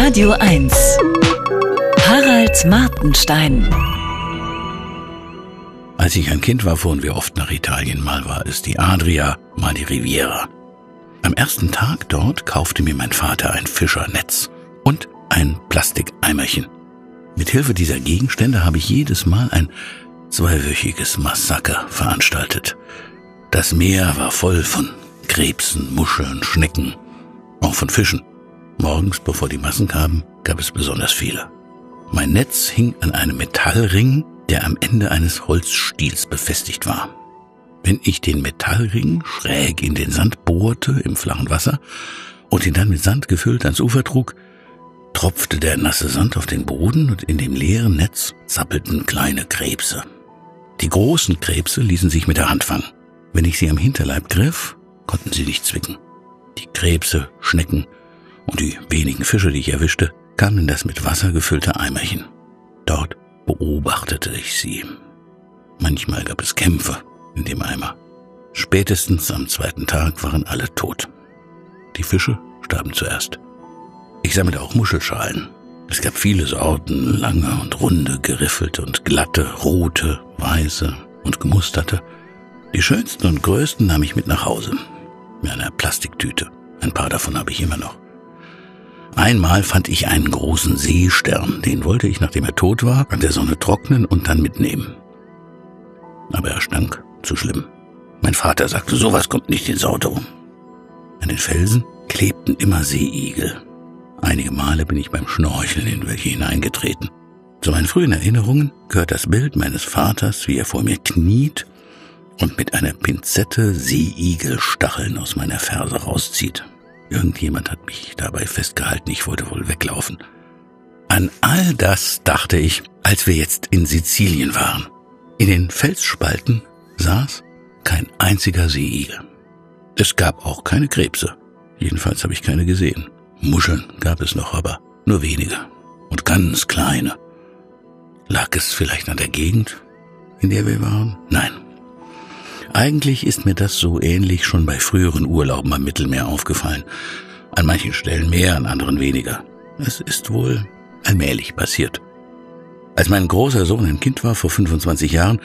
Radio 1. Harald Martenstein. Als ich ein Kind war, fuhren wir oft nach Italien. Mal war es die Adria, mal die Riviera. Am ersten Tag dort kaufte mir mein Vater ein Fischernetz und ein Plastikeimerchen. Mit Hilfe dieser Gegenstände habe ich jedes Mal ein zweiwöchiges Massaker veranstaltet. Das Meer war voll von Krebsen, Muscheln, Schnecken, auch von Fischen. Morgens, bevor die Massen kamen, gab es besonders viele. Mein Netz hing an einem Metallring, der am Ende eines Holzstiels befestigt war. Wenn ich den Metallring schräg in den Sand bohrte im flachen Wasser und ihn dann mit Sand gefüllt ans Ufer trug, tropfte der nasse Sand auf den Boden und in dem leeren Netz zappelten kleine Krebse. Die großen Krebse ließen sich mit der Hand fangen. Wenn ich sie am Hinterleib griff, konnten sie nicht zwicken. Die Krebse, Schnecken und die wenigen Fische, die ich erwischte, kamen in das mit Wasser gefüllte Eimerchen. Dort beobachtete ich sie. Manchmal gab es Kämpfe in dem Eimer. Spätestens am zweiten Tag waren alle tot. Die Fische starben zuerst. Ich sammelte auch Muschelschalen. Es gab viele Sorten, lange und runde, geriffelte und glatte, rote, weiße und gemusterte. Die schönsten und größten nahm ich mit nach Hause. In einer Plastiktüte. Ein paar davon habe ich immer noch. Einmal fand ich einen großen Seestern, den wollte ich, nachdem er tot war, an der Sonne trocknen und dann mitnehmen. Aber er stank zu schlimm. Mein Vater sagte, sowas kommt nicht ins Auto. An den Felsen klebten immer Seeigel. Einige Male bin ich beim Schnorcheln in welche hineingetreten. Zu meinen frühen Erinnerungen gehört das Bild meines Vaters, wie er vor mir kniet und mit einer Pinzette Seeigelstacheln aus meiner Ferse rauszieht. Irgendjemand hat mich dabei festgehalten, ich wollte wohl weglaufen. An all das dachte ich, als wir jetzt in Sizilien waren. In den Felsspalten saß kein einziger Seeigel. Es gab auch keine Krebse. Jedenfalls habe ich keine gesehen. Muscheln gab es noch, aber nur wenige und ganz kleine. Lag es vielleicht an der Gegend, in der wir waren? Nein. Eigentlich ist mir das so ähnlich schon bei früheren Urlauben am Mittelmeer aufgefallen. An manchen Stellen mehr, an anderen weniger. Es ist wohl allmählich passiert. Als mein großer Sohn ein Kind war, vor 25 Jahren,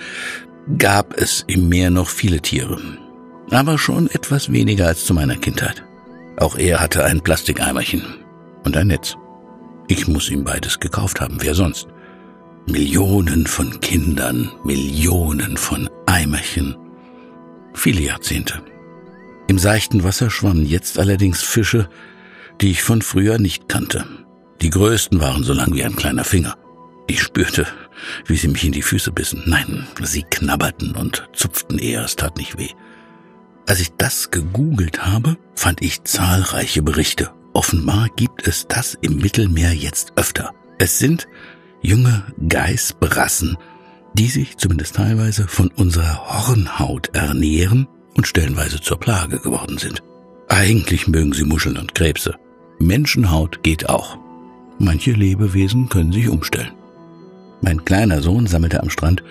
gab es im Meer noch viele Tiere. Aber schon etwas weniger als zu meiner Kindheit. Auch er hatte ein Plastikeimerchen und ein Netz. Ich muss ihm beides gekauft haben, wer sonst? Millionen von Kindern, Millionen von Eimerchen, viele Jahrzehnte. Im seichten Wasser schwammen jetzt allerdings Fische, die ich von früher nicht kannte. Die größten waren so lang wie ein kleiner Finger. Ich spürte, wie sie mich in die Füße bissen. Nein, sie knabberten und zupften eher, es tat nicht weh. Als ich das gegoogelt habe, fand ich zahlreiche Berichte. Offenbar gibt es das im Mittelmeer jetzt öfter. Es sind junge Geißbrassen, die sich zumindest teilweise von unserer Hornhaut ernähren und stellenweise zur Plage geworden sind. Eigentlich mögen sie Muscheln und Krebse. Menschenhaut geht auch. Manche Lebewesen können sich umstellen. Mein kleiner Sohn sammelte am Strand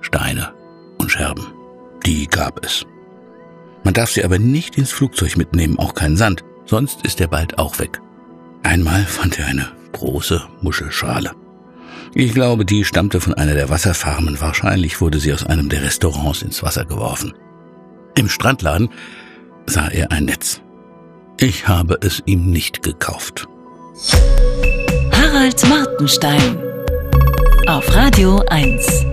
Steine und Scherben. Die gab es. Man darf sie aber nicht ins Flugzeug mitnehmen, auch keinen Sand, sonst ist er bald auch weg. Einmal fand er eine große Muschelschale. Ich glaube, die stammte von einer der Wasserfarmen. Wahrscheinlich wurde sie aus einem der Restaurants ins Wasser geworfen. Im Strandladen sah er ein Netz. Ich habe es ihm nicht gekauft. Harald Martenstein auf Radio 1.